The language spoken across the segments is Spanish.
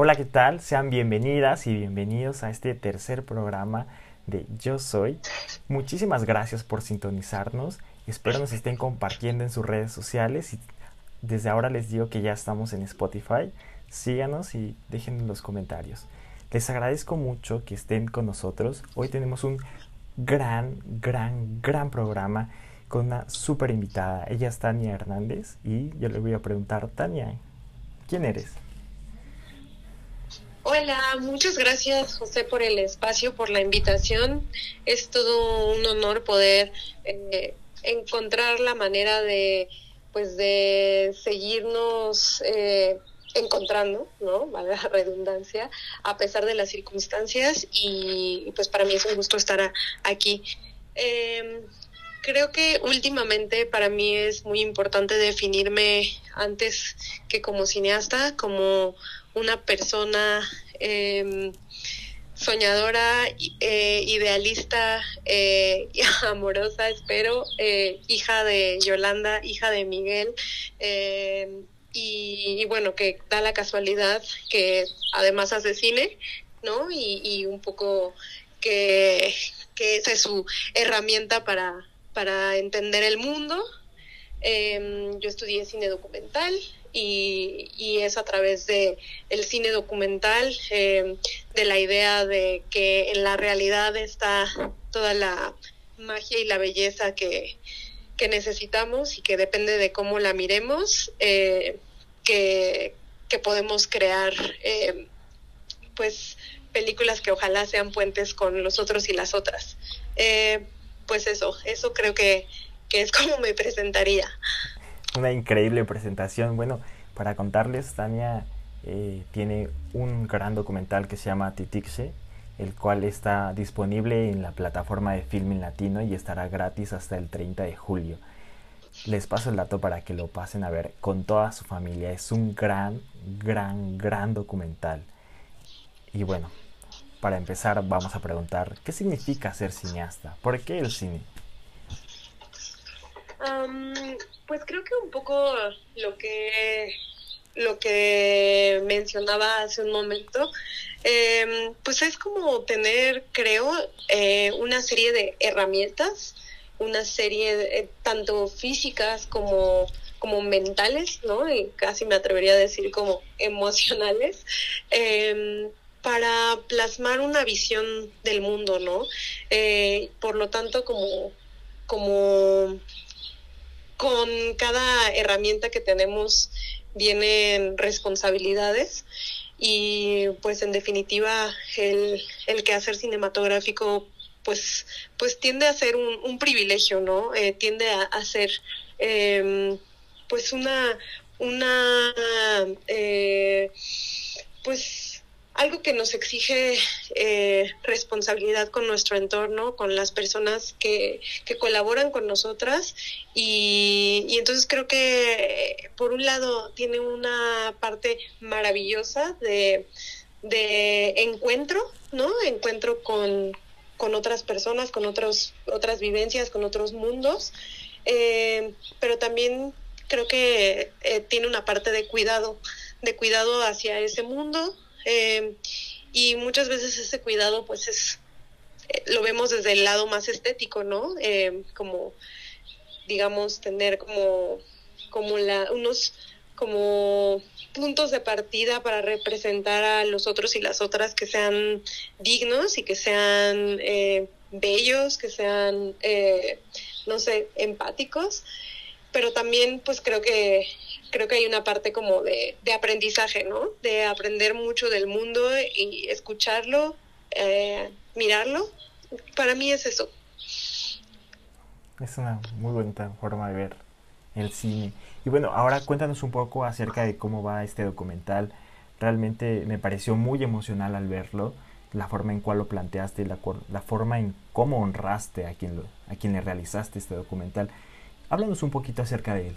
Hola, ¿qué tal? Sean bienvenidas y bienvenidos a este tercer programa de Yo Soy. Muchísimas gracias por sintonizarnos. Espero nos estén compartiendo en sus redes sociales y desde ahora les digo que ya estamos en Spotify. Síganos y dejen los comentarios. Les agradezco mucho que estén con nosotros. Hoy tenemos un gran, gran, gran programa con una súper invitada. Ella es Tania Hernández y yo le voy a preguntar, Tania, ¿quién eres? Hola, muchas gracias José por el espacio, por la invitación. Es todo un honor poder eh, encontrar la manera de, pues, de seguirnos eh, encontrando, ¿no? Vale la redundancia, a pesar de las circunstancias y, pues para mí es un gusto estar aquí. Em, creo que últimamente para mí es muy importante definirme antes que como cineasta, como una persona eh, soñadora, eh, idealista, eh, amorosa, espero, eh, hija de Yolanda, hija de Miguel. Eh, y, y, bueno, que da la casualidad que además hace cine, ¿no? Y, y un poco que, que esa es su herramienta para, para entender el mundo. Eh, yo estudié cine documental y, y, es a través de el cine documental, eh, de la idea de que en la realidad está toda la magia y la belleza que, que necesitamos y que depende de cómo la miremos, eh, que, que, podemos crear eh, pues películas que ojalá sean puentes con los otros y las otras. Eh, pues eso, eso creo que, que es como me presentaría. Una increíble presentación. Bueno, para contarles, Tania eh, tiene un gran documental que se llama Titixe, el cual está disponible en la plataforma de Filming Latino y estará gratis hasta el 30 de julio. Les paso el dato para que lo pasen a ver con toda su familia. Es un gran, gran, gran documental. Y bueno, para empezar vamos a preguntar, ¿qué significa ser cineasta? ¿Por qué el cine? Um, pues creo que un poco lo que lo que mencionaba hace un momento, eh, pues es como tener, creo, eh, una serie de herramientas, una serie de, eh, tanto físicas como como mentales, ¿no? Y casi me atrevería a decir como emocionales, eh, para plasmar una visión del mundo, ¿no? Eh, por lo tanto, como, como con cada herramienta que tenemos vienen responsabilidades y pues en definitiva el, el quehacer cinematográfico pues pues tiende a ser un, un privilegio no eh, tiende a, a ser eh, pues una una eh, pues algo que nos exige eh, responsabilidad con nuestro entorno, con las personas que, que colaboran con nosotras y, entonces creo que por un lado tiene una parte maravillosa de, de encuentro, ¿no? Encuentro con, con otras personas, con otros, otras vivencias, con otros mundos, eh, pero también creo que eh, tiene una parte de cuidado, de cuidado hacia ese mundo, eh, y muchas veces ese cuidado pues es eh, lo vemos desde el lado más estético no eh, como digamos tener como como la unos como puntos de partida para representar a los otros y las otras que sean dignos y que sean eh, bellos que sean no sé empáticos. Pero también pues creo que creo que hay una parte como de, de, aprendizaje, ¿no? De aprender mucho del mundo y escucharlo, eh, mirarlo. Para mí es eso. Es una muy bonita forma de ver el cine. Y bueno, ahora cuéntanos un poco acerca de cómo va este documental. Realmente me pareció muy emocional al verlo, la forma en cual lo planteaste, la, la forma en cómo honraste a quien, lo, a quien le realizaste este documental. Háblanos un poquito acerca de él.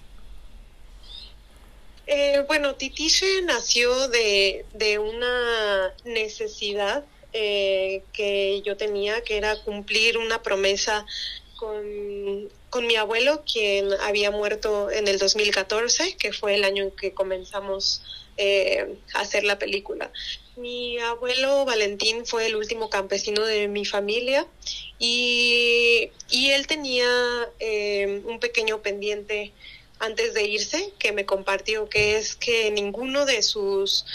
Eh, bueno, Titiche nació de, de una necesidad eh, que yo tenía, que era cumplir una promesa con, con mi abuelo, quien había muerto en el 2014, que fue el año en que comenzamos eh, a hacer la película. Mi abuelo Valentín fue el último campesino de mi familia y, él tenía eh, un pequeño pendiente antes de irse que me compartió, que es que ninguno de sus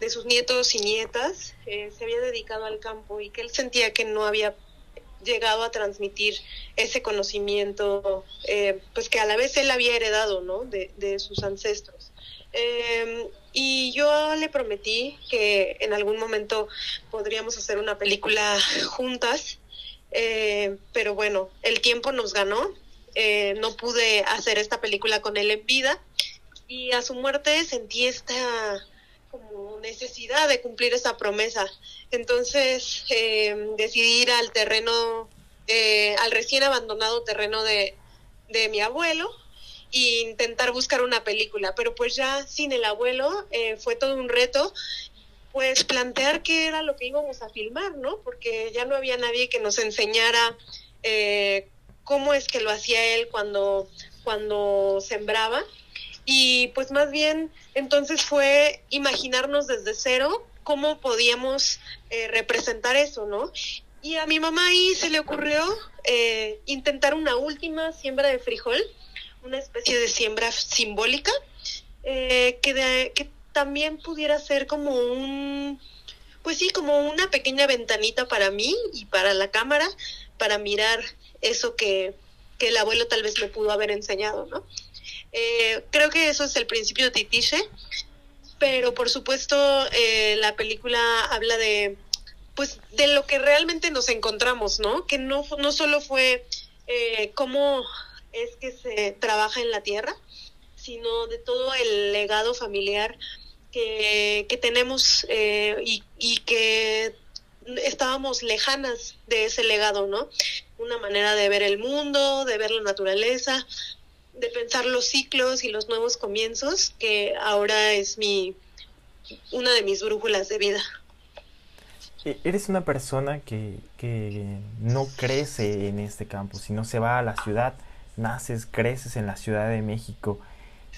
de sus nietos y nietas eh, se había dedicado al campo y que él sentía que no había llegado a transmitir ese conocimiento, eh, pues que a la vez él había heredado, ¿no? De, de sus ancestros. Em, y yo le prometí que en algún momento podríamos hacer una película juntas, eh, pero bueno, el tiempo nos ganó. Eh, no pude hacer esta película con él en vida y a su muerte sentí esta como necesidad de cumplir esa promesa. Entonces eh, decidí ir al terreno, al recién abandonado terreno de, de mi abuelo e intentar buscar una película, pero pues ya sin el abuelo eh, fue todo un reto, pues plantear qué era lo que íbamos a filmar, ¿no? Porque ya no había nadie que nos enseñara eh, cómo es que lo hacía él cuando, cuando sembraba. Y pues más bien entonces fue imaginarnos desde cero cómo podíamos eh, representar eso, ¿no? Y a mi mamá ahí se le ocurrió intentar una última siembra de frijol una especie de siembra simbólica eh, que, que también pudiera ser como un, pues sí, como una pequeña ventanita para mí y para la cámara para mirar eso que, que el abuelo tal vez me pudo haber enseñado, ¿no? Eh, creo que eso es el principio de Titiche, pero por supuesto eh, la película habla de, pues, de lo que realmente nos encontramos, ¿no? Que no, no solo fue eh, cómo es que se trabaja en la tierra, sino de todo el legado familiar que, tenemos eh, y, y que estábamos lejanas de ese legado, ¿no? Una manera de ver el mundo, de ver la naturaleza, de pensar los ciclos y los nuevos comienzos, que ahora es mi una de mis brújulas de vida. E, eres una persona que, que no crece en este campo, sino se va a la ciudad naces, creces en la Ciudad de México,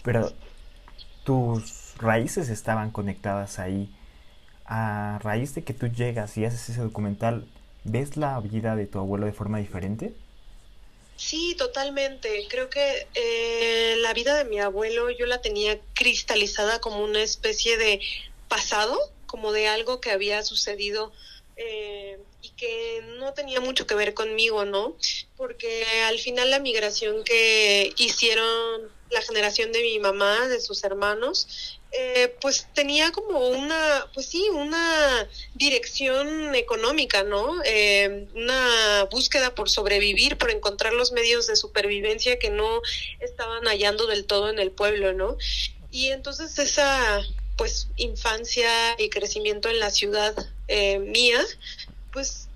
pero tus raíces estaban conectadas ahí. A raíz de que tú llegas y haces ese documental, ¿ves la vida de tu abuelo de forma diferente? Sí, totalmente. Creo que eh, la vida de mi abuelo yo la tenía cristalizada como una especie de pasado, como de algo que había sucedido eh, y que no tenía mucho que ver conmigo, ¿no? Porque al final la migración que hicieron la generación de mi mamá, de sus hermanos, eh, pues tenía como una, pues sí, una dirección económica, ¿no? Eh, una búsqueda por sobrevivir, por encontrar los medios de supervivencia que no estaban hallando del todo en el pueblo, ¿no? Y entonces esa, pues, infancia y crecimiento en la ciudad eh, mía, pues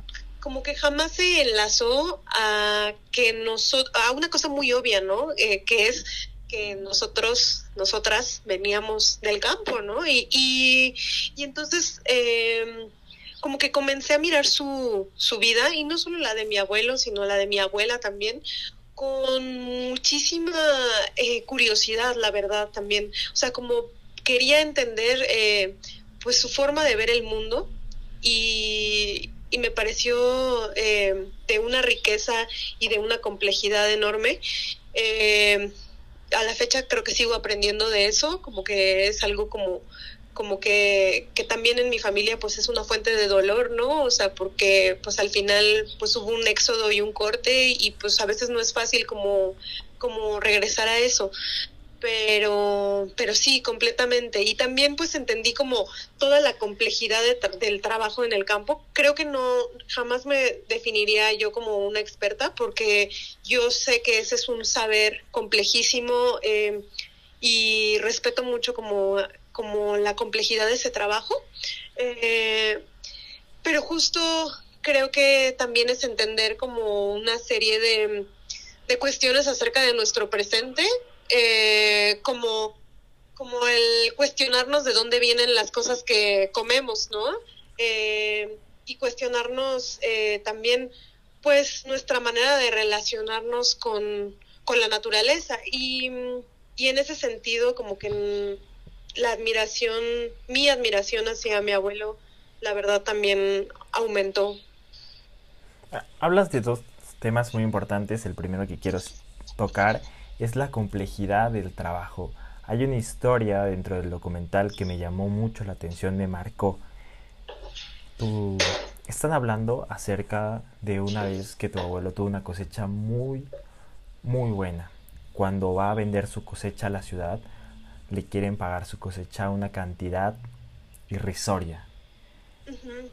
como que jamás se enlazó a que nosotros, a una cosa muy obvia, ¿no? Eh, que es que nosotros, nosotras veníamos del campo, ¿no? Y, y, entonces, em, como que comencé a mirar su, su vida, y no solo la de mi abuelo, sino la de mi abuela también, con muchísima eh, curiosidad, la verdad, también. O sea, como quería entender, pues, su forma de ver el mundo, y, me pareció eh, de una riqueza y de una complejidad enorme. Eh, a la fecha creo que sigo aprendiendo de eso, como que es algo como como que, que también en mi familia pues es una fuente de dolor, ¿no? O sea, porque pues al final pues hubo un éxodo y un corte y pues a veces no es fácil como, como regresar a eso pero, pero sí, completamente. Y también pues entendí como toda la complejidad del trabajo en el campo. Creo que no, jamás me definiría yo como una experta porque yo sé que ese es un saber complejísimo eh, y respeto mucho como, como la complejidad de ese trabajo. Eh, pero justo creo que también es entender como una serie de, de cuestiones acerca de nuestro presente eh, como, como el cuestionarnos de dónde vienen las cosas que comemos, ¿no? Eh, y cuestionarnos eh, también, pues, nuestra manera de relacionarnos con, con la naturaleza. Y, y en ese sentido, como que la admiración, mi admiración hacia mi abuelo, la verdad también aumentó. Hablas de dos temas muy importantes. El primero que quiero tocar es la complejidad del trabajo. Hay una historia dentro del documental que me llamó mucho la atención, me marcó. están hablando acerca de una vez que tu abuelo tuvo una cosecha muy, muy buena. Cuando va a vender su cosecha a la ciudad, le quieren pagar su cosecha una cantidad irrisoria.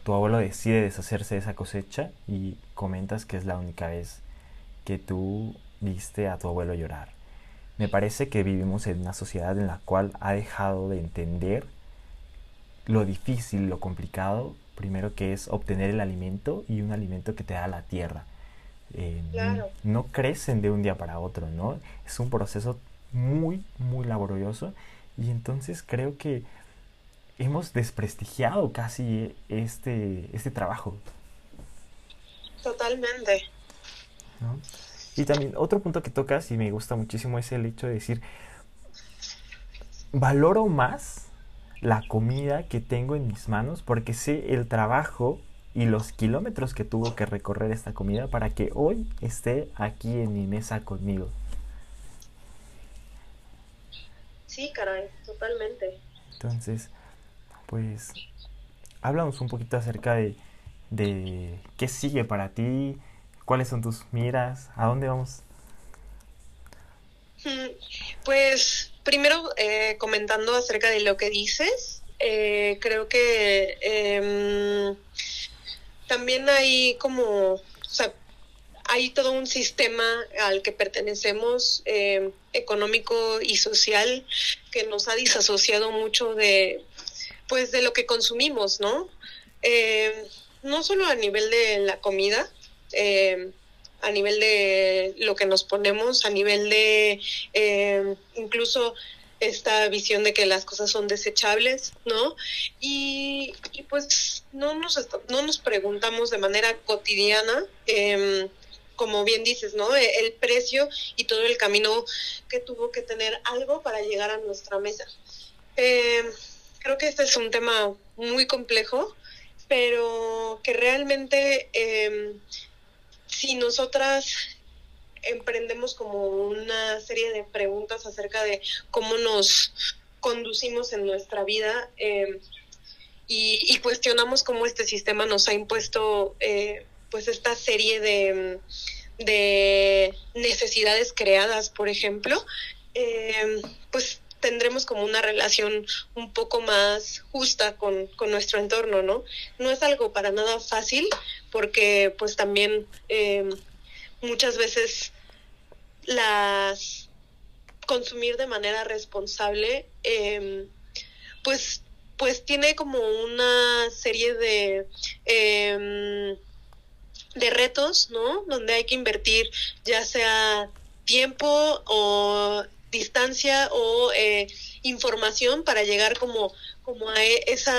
Tu abuelo decide deshacerse de esa cosecha y comentas que es la única vez que tú viste a tu abuelo llorar. Me parece que vivimos en una sociedad en la cual ha dejado de entender lo difícil, lo complicado, primero que es obtener el alimento y un alimento que te da la tierra. Eh, no, crecen de un día para otro, ¿no? Es un proceso muy, muy laborioso y entonces creo que hemos desprestigiado casi este, este trabajo. Totalmente. ¿No? Y también otro punto que tocas y me gusta muchísimo es el hecho de decir, valoro más la comida que tengo en mis manos porque sé el trabajo y los kilómetros que tuvo que recorrer esta comida para que hoy esté aquí en mi mesa conmigo. Sí, caray, totalmente. Entonces, pues, háblanos un poquito acerca de, de qué sigue para ti, ¿Cuáles son tus miras? ¿A dónde vamos? Mm, pues primero eh, comentando acerca de lo que dices, eh, creo que em, también hay como, o sea, hay todo un sistema al que pertenecemos em, económico y social que nos ha disasociado mucho de, pues, de lo que consumimos, ¿no? Em, no solo a nivel de la comida, eh, a nivel de lo que nos ponemos, a nivel de eh, incluso esta visión de que las cosas son desechables, ¿no? Y, pues no nos, no nos preguntamos de manera cotidiana, em, como bien dices, ¿no? E, el precio y todo el camino que tuvo que tener algo para llegar a nuestra mesa. Em, creo que este es un tema muy complejo, pero que realmente em, si nosotras emprendemos como una serie de preguntas acerca de cómo nos conducimos en nuestra vida eh, y, cuestionamos cómo este sistema nos ha impuesto eh, pues esta serie de, de, necesidades creadas, por ejemplo, eh, pues tendremos como una relación un poco más justa con, con, nuestro entorno, ¿no? No es algo para nada fácil porque pues también eh, muchas veces las consumir de manera responsable eh, pues pues tiene como una serie de eh, de retos, ¿no? Donde hay que invertir ya sea tiempo o distancia o eh, información para llegar como, como a e, esa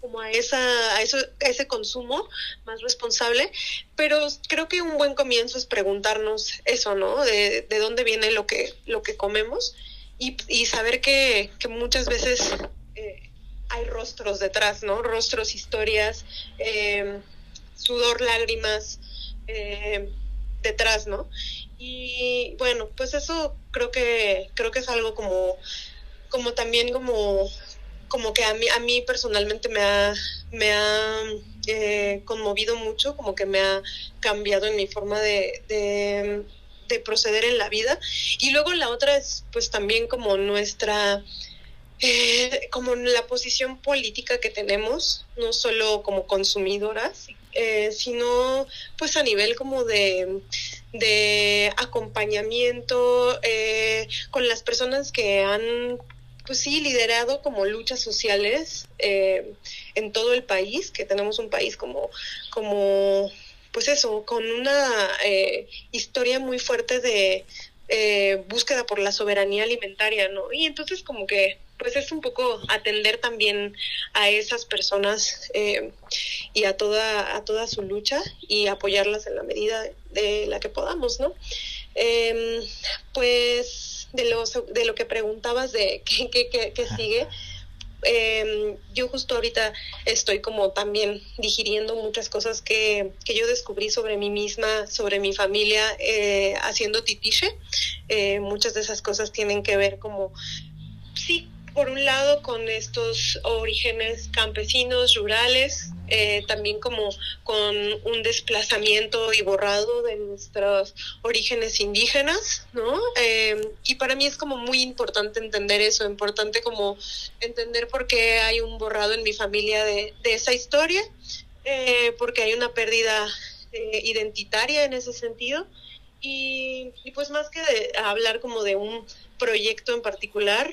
como a esa a eso ese consumo más responsable. Pero creo que un buen comienzo es preguntarnos eso no de, de dónde viene lo que lo que comemos y, y saber que, que muchas veces eh, hay rostros detrás no rostros historias eh, sudor lágrimas detrás no y bueno, pues eso creo que creo que es algo como como también como como que a mí a mí personalmente me ha me ha eh, conmovido mucho, como que me ha cambiado en mi forma de, de, de proceder en la vida. Y luego la otra es pues también como nuestra eh, como la posición política que tenemos, no solo como consumidoras, eh, sino pues a nivel como de, de acompañamiento eh, con las personas que han pues sí liderado como luchas sociales eh, en todo el país que tenemos un país como como pues eso con una historia muy fuerte de búsqueda por la soberanía alimentaria no y entonces como que pues es un poco atender también a esas personas eh, y a toda, a toda su lucha y apoyarlas en la medida de la que podamos, ¿no? Em, pues de, los, de lo que preguntabas de qué, qué, qué, sigue, eh, yo justo ahorita estoy como también digiriendo muchas cosas que, que yo descubrí sobre mí misma, sobre mi familia, eh, haciendo titiche. Eh, muchas de esas cosas tienen que ver como, sí, por un lado con estos orígenes campesinos, rurales, eh, también como con un desplazamiento y borrado de nuestros orígenes indígenas, ¿no? Eh, y para mí es como muy importante entender eso, importante como entender por qué hay un borrado en mi familia de, de esa historia, eh, porque hay una pérdida identitaria en ese sentido. Y, pues más que de hablar como de un proyecto en particular,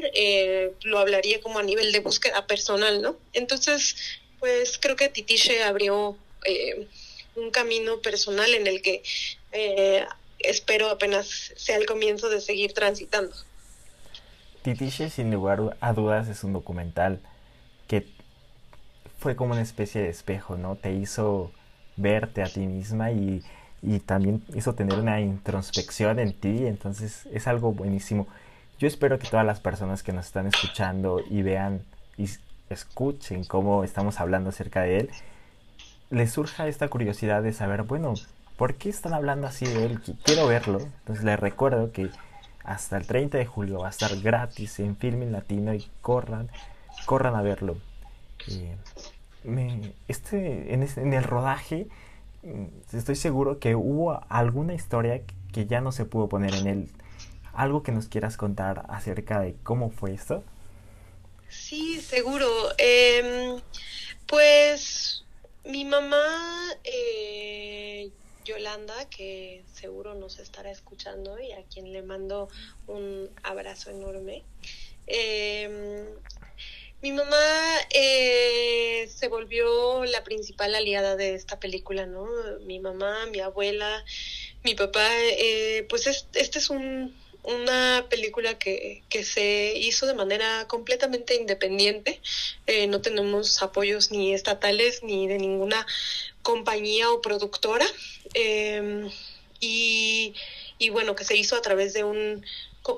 lo hablaría como a nivel de búsqueda personal, ¿no? Entonces, pues creo que Titiche abrió eh, un camino personal en el que eh, espero apenas sea el comienzo de seguir transitando. Titiche, sin lugar a dudas, es un documental que fue como una especie de espejo, ¿no? Te hizo verte a ti misma y, y también hizo tener una introspección en ti, entonces es algo buenísimo. Yo espero que todas las personas que nos están escuchando y vean y escuchen cómo estamos hablando acerca de él, les surja esta curiosidad de saber, bueno, ¿por qué están hablando así de él? Quiero verlo. Entonces les recuerdo que hasta el 30 de julio va a estar gratis en Filming Latino y corran, corran a verlo. Eh, este, en, en, el rodaje estoy seguro que hubo alguna historia que ya no se pudo poner en él. Algo que nos quieras contar acerca de cómo fue esto. Sí, seguro. Eh, pues mi mamá, eh, Yolanda, que seguro nos estará escuchando y a quien le mando un abrazo enorme. Eh, mi mamá eh, se volvió la principal aliada de esta película, ¿no? Mi mamá, mi abuela, mi papá, eh, pues este es un una película que, que se hizo de manera completamente independiente. Eh, no tenemos apoyos ni estatales ni de ninguna compañía o productora. Eh, y bueno, que se hizo a través de un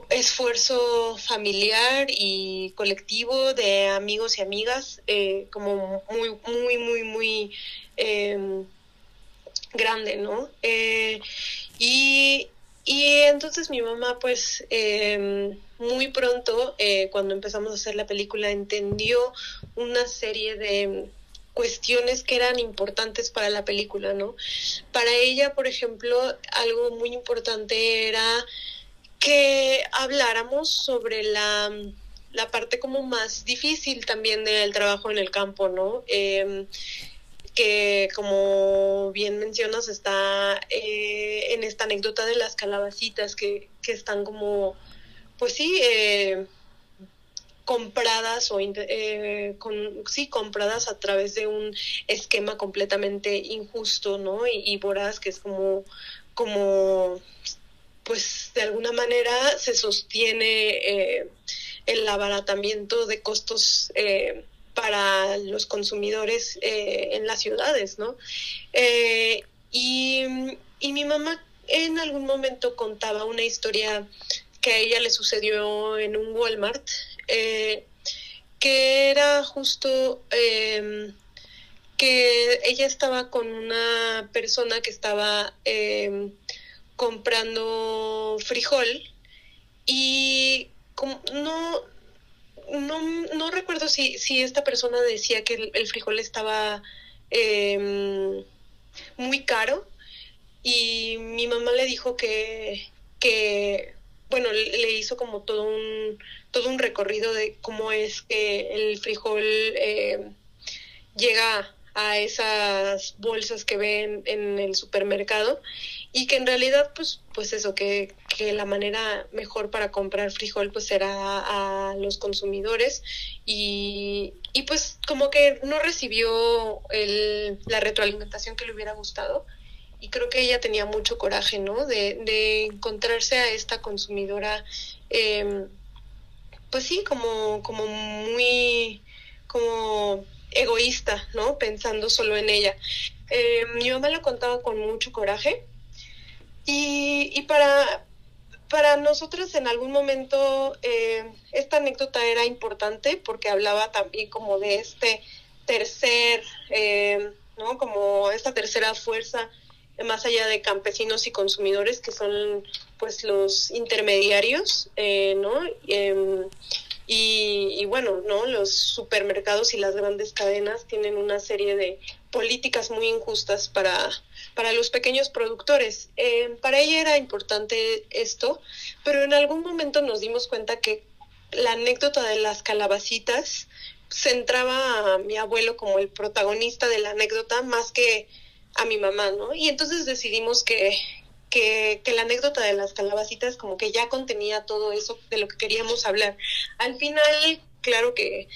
esfuerzo familiar y colectivo de amigos y amigas, eh, como muy, muy, muy, muy eh, grande, ¿no? Eh, y, y entonces mi mamá, pues, eh, muy pronto, eh, cuando empezamos a hacer la película, entendió una serie de cuestiones que eran importantes para la película, ¿no? Para ella, por ejemplo, algo muy importante era que habláramos sobre la, la parte como más difícil también del trabajo en el campo, ¿no? Eh, que como bien mencionas está eh, en esta anécdota de las calabacitas que, que están como, pues sí, eh, compradas o eh, sí compradas a través de un esquema completamente injusto no y, y voraz que es como como pues de alguna manera se sostiene eh, el abaratamiento de costos eh, para los consumidores eh, en las ciudades, ¿no? Y, y, mi mamá en algún momento contaba una historia que a ella le sucedió en un Walmart, que era justo que ella estaba con una persona que estaba comprando frijol y como, no no, no recuerdo si, si esta persona decía que el, frijol estaba eh, muy caro y mi mamá le dijo que, que bueno, le hizo como todo un, todo un recorrido de cómo es que el frijol eh, llega a esas bolsas que ven en el supermercado y que en realidad pues pues eso que, que la manera mejor para comprar frijol pues era a, los consumidores y, y pues como que no recibió el, la retroalimentación que le hubiera gustado y creo que ella tenía mucho coraje no de, de encontrarse a esta consumidora eh, pues sí como como muy como egoísta no pensando solo en ella. Eh, mi mamá lo contaba con mucho coraje y, y para, para nosotros en algún momento eh, esta anécdota era importante porque hablaba también como de este tercer, eh, ¿no? Como esta tercera fuerza más allá de campesinos y consumidores que son pues los intermediarios, eh, ¿no? Em, y, y, bueno, ¿no? Los supermercados y las grandes cadenas tienen una serie de políticas muy injustas para, para los pequeños productores. Eh, para ella era importante esto, pero en algún momento nos dimos cuenta que la anécdota de las calabacitas centraba a mi abuelo como el protagonista de la anécdota más que a mi mamá, ¿no? Y entonces decidimos que, que, que, la anécdota de las calabacitas como que ya contenía todo eso de lo que queríamos hablar. Al final, claro que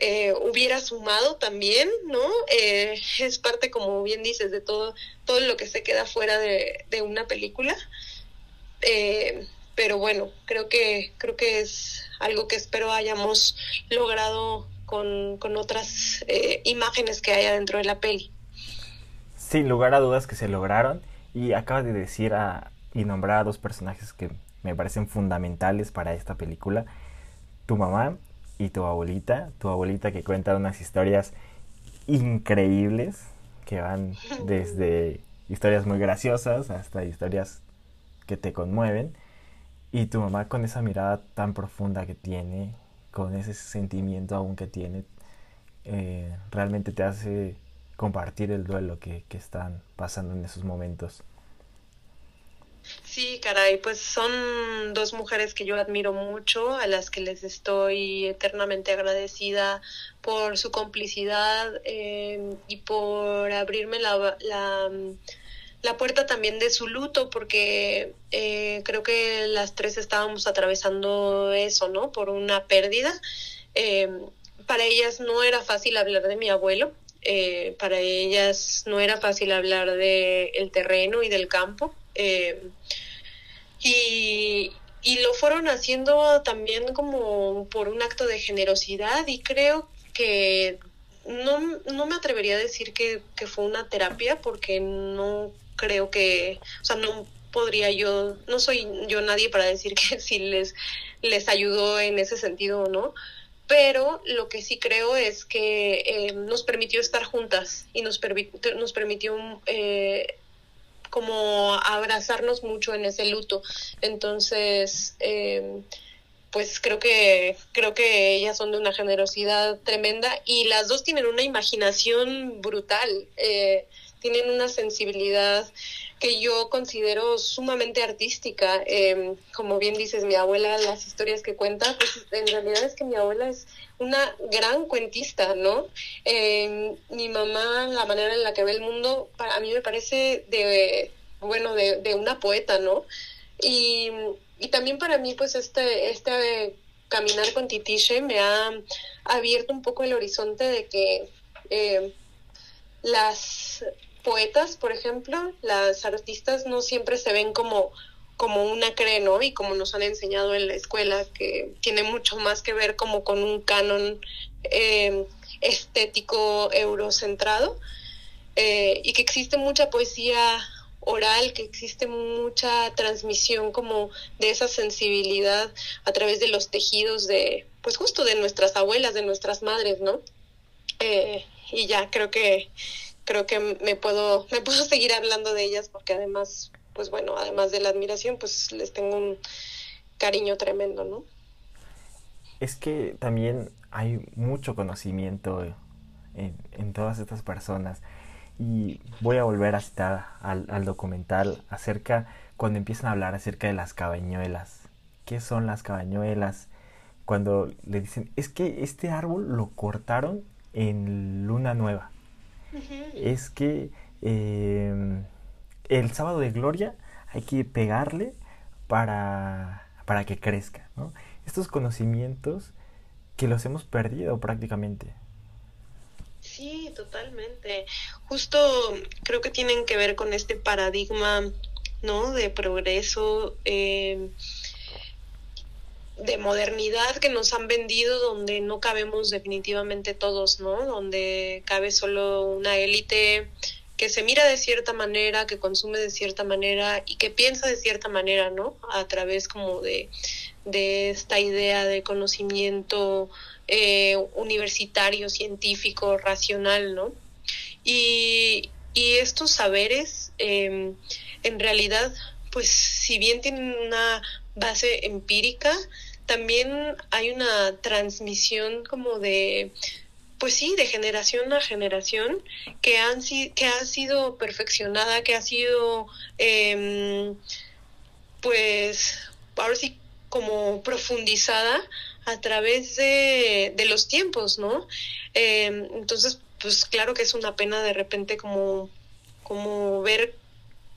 eh, hubiera sumado también, ¿no? Eh, es parte, como bien dices, de todo, todo lo que se queda fuera de, de una película. Eh, pero bueno, creo que, creo que es algo que espero hayamos logrado con, con otras eh, imágenes que haya dentro de la peli. Sin lugar a dudas que se lograron. Y acabas de decir a, y nombrar a dos personajes que me parecen fundamentales para esta película. Tu mamá y tu abuelita, tu abuelita que cuenta unas historias increíbles que van desde historias muy graciosas hasta historias que te conmueven y tu mamá con esa mirada tan profunda que tiene, con ese sentimiento aún que tiene, eh, realmente te hace compartir el duelo que, que están pasando en esos momentos. Sí, caray, pues son dos mujeres que yo admiro mucho, a las que les estoy eternamente agradecida por su complicidad eh, y por abrirme la, la, la, puerta también de su luto, porque eh, creo que las tres estábamos atravesando eso, ¿no? Por una pérdida. Eh, para ellas no era fácil hablar de mi abuelo, eh, para ellas no era fácil hablar de el terreno y del campo. Eh, y, y lo fueron haciendo también como por un acto de generosidad y creo que no, no me atrevería a decir que, que fue una terapia porque no creo que, o sea, no podría yo, no soy yo nadie para decir que si les, les ayudó en ese sentido o no, pero lo que sí creo es que eh, nos permitió estar juntas y nos, nos permitió eh, como abrazarnos mucho en ese luto. Entonces, eh, pues creo que creo que ellas son de una generosidad tremenda y las dos tienen una imaginación brutal, eh, tienen una sensibilidad que yo considero sumamente artística. Eh, como bien dices, mi abuela, las historias que cuenta, pues en realidad es que mi abuela es una gran cuentista, ¿no? Eh, mi mamá, la manera en la que ve el mundo, para, a mí me parece de, bueno, de, de una poeta, ¿no? Y, y, también para mí, pues este, este caminar con Titiche me ha abierto un poco el horizonte de que eh, las poetas, por ejemplo, las artistas no siempre se ven como como una cree, ¿no? Y como nos han enseñado en la escuela, que tiene mucho más que ver como con un canon eh, estético eurocentrado, eh, y que existe mucha poesía oral, que existe mucha transmisión como de esa sensibilidad a través de los tejidos de, pues justo de nuestras abuelas, de nuestras madres, ¿no? Eh, y ya creo que creo que me puedo, me puedo seguir hablando de ellas porque además, pues bueno, además de la admiración, pues les tengo un cariño tremendo, ¿no? Es que también hay mucho conocimiento en, en todas estas personas. Y voy a volver a citar al, al, documental acerca, cuando empiezan a hablar acerca de las cabañuelas. ¿Qué son las cabañuelas? Cuando le dicen, es que este árbol lo cortaron en luna nueva es que eh, el sábado de gloria hay que pegarle para, para que crezca. ¿no? Estos conocimientos que los hemos perdido prácticamente. Sí, totalmente. Justo creo que tienen que ver con este paradigma, ¿no? De progreso, eh, de modernidad que nos han vendido donde no cabemos definitivamente todos, ¿no? Donde cabe solo una élite que se mira de cierta manera, que consume de cierta manera y que piensa de cierta manera, ¿no? A través como de, de esta idea de conocimiento eh, universitario, científico, racional, ¿no? Y, y estos saberes, em, en realidad, pues si bien tienen una base empírica, también hay una transmisión como de pues sí, de generación a generación, que, han, que ha sido perfeccionada, que ha sido, eh, pues, ahora sí, como profundizada a través de, de los tiempos, ¿no? Eh, entonces, pues claro que es una pena de repente como, como ver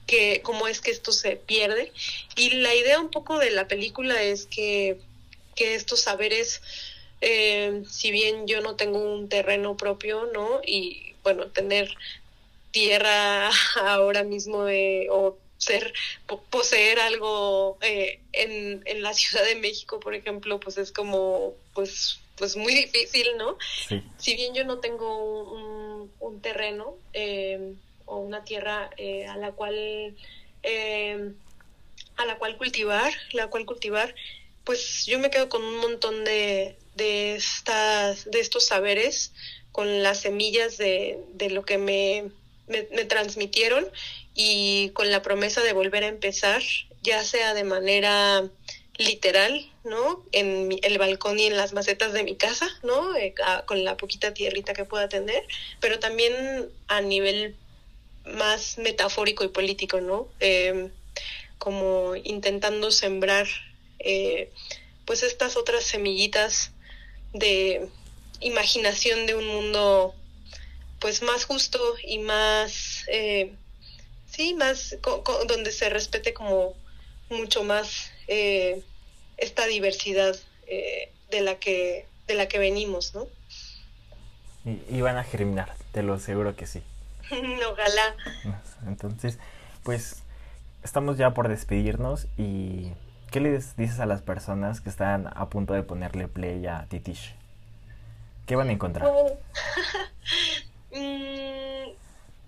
que cómo es que esto se pierde. Y la idea un poco de la película es que, que estos saberes eh, si bien yo no tengo un terreno propio, ¿no? Y bueno, tener tierra ahora mismo de, o ser, poseer algo eh, en, en la Ciudad de México, por ejemplo, pues es como, pues, pues muy difícil, ¿no? Si bien yo no tengo un, un, terreno eh, una tierra eh, a la cual a la cual cultivar, la cual cultivar, pues yo me quedo con un montón de, de, estas, de estos saberes, con las semillas de, de lo que me, me, transmitieron y con la promesa de volver a empezar, ya sea de manera literal, ¿no? En el balcón y en las macetas de mi casa, ¿no? Eh, con la poquita tierrita que pueda tener, pero también a nivel más metafórico y político, ¿no? Eh, como intentando sembrar eh, pues estas otras semillitas de imaginación de un mundo pues más justo y más eh, sí más donde se respete como mucho más eh, esta diversidad eh, de la que de la que venimos no y, van a germinar te lo aseguro que sí ojalá entonces pues estamos ya por despedirnos y ¿Qué les dices a las personas que están a punto de ponerle play a Titish? ¿Qué van a encontrar? Mm,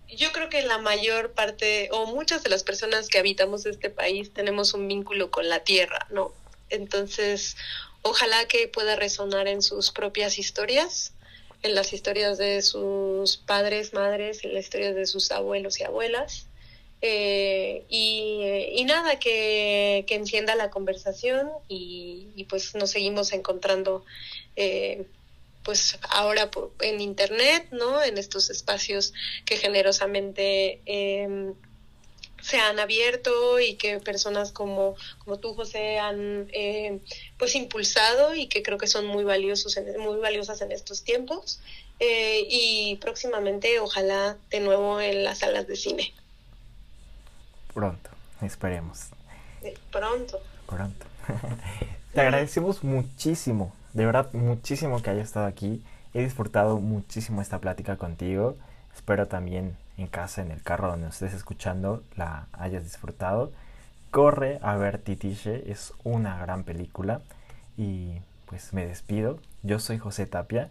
yo creo que la mayor parte o muchas de las personas que habitamos este país tenemos un vínculo con la tierra, ¿no? Entonces, ojalá que pueda resonar en sus propias historias, en las historias de sus padres, madres, en las historias de sus abuelos y abuelas eh, y, nada, que, que, encienda la conversación y, pues nos seguimos encontrando eh, pues ahora en internet, ¿no? En estos espacios que generosamente em, se han abierto y que personas como, como tú, José, han eh, pues impulsado y que creo que son muy valiosos, muy valiosas en estos tiempos. y próximamente, ojalá, de nuevo en las salas de cine. Pronto, esperemos. Pronto. Pronto. Te agradecemos muchísimo, de verdad muchísimo que hayas estado aquí. He disfrutado muchísimo esta plática contigo. Espero también en casa, en el carro donde estés escuchando, la hayas disfrutado. Corre a ver Titiche, es una gran película. Y pues me despido. Yo soy José Tapia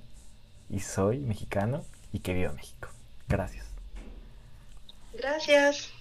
y soy mexicano y que viva México. Gracias. Gracias.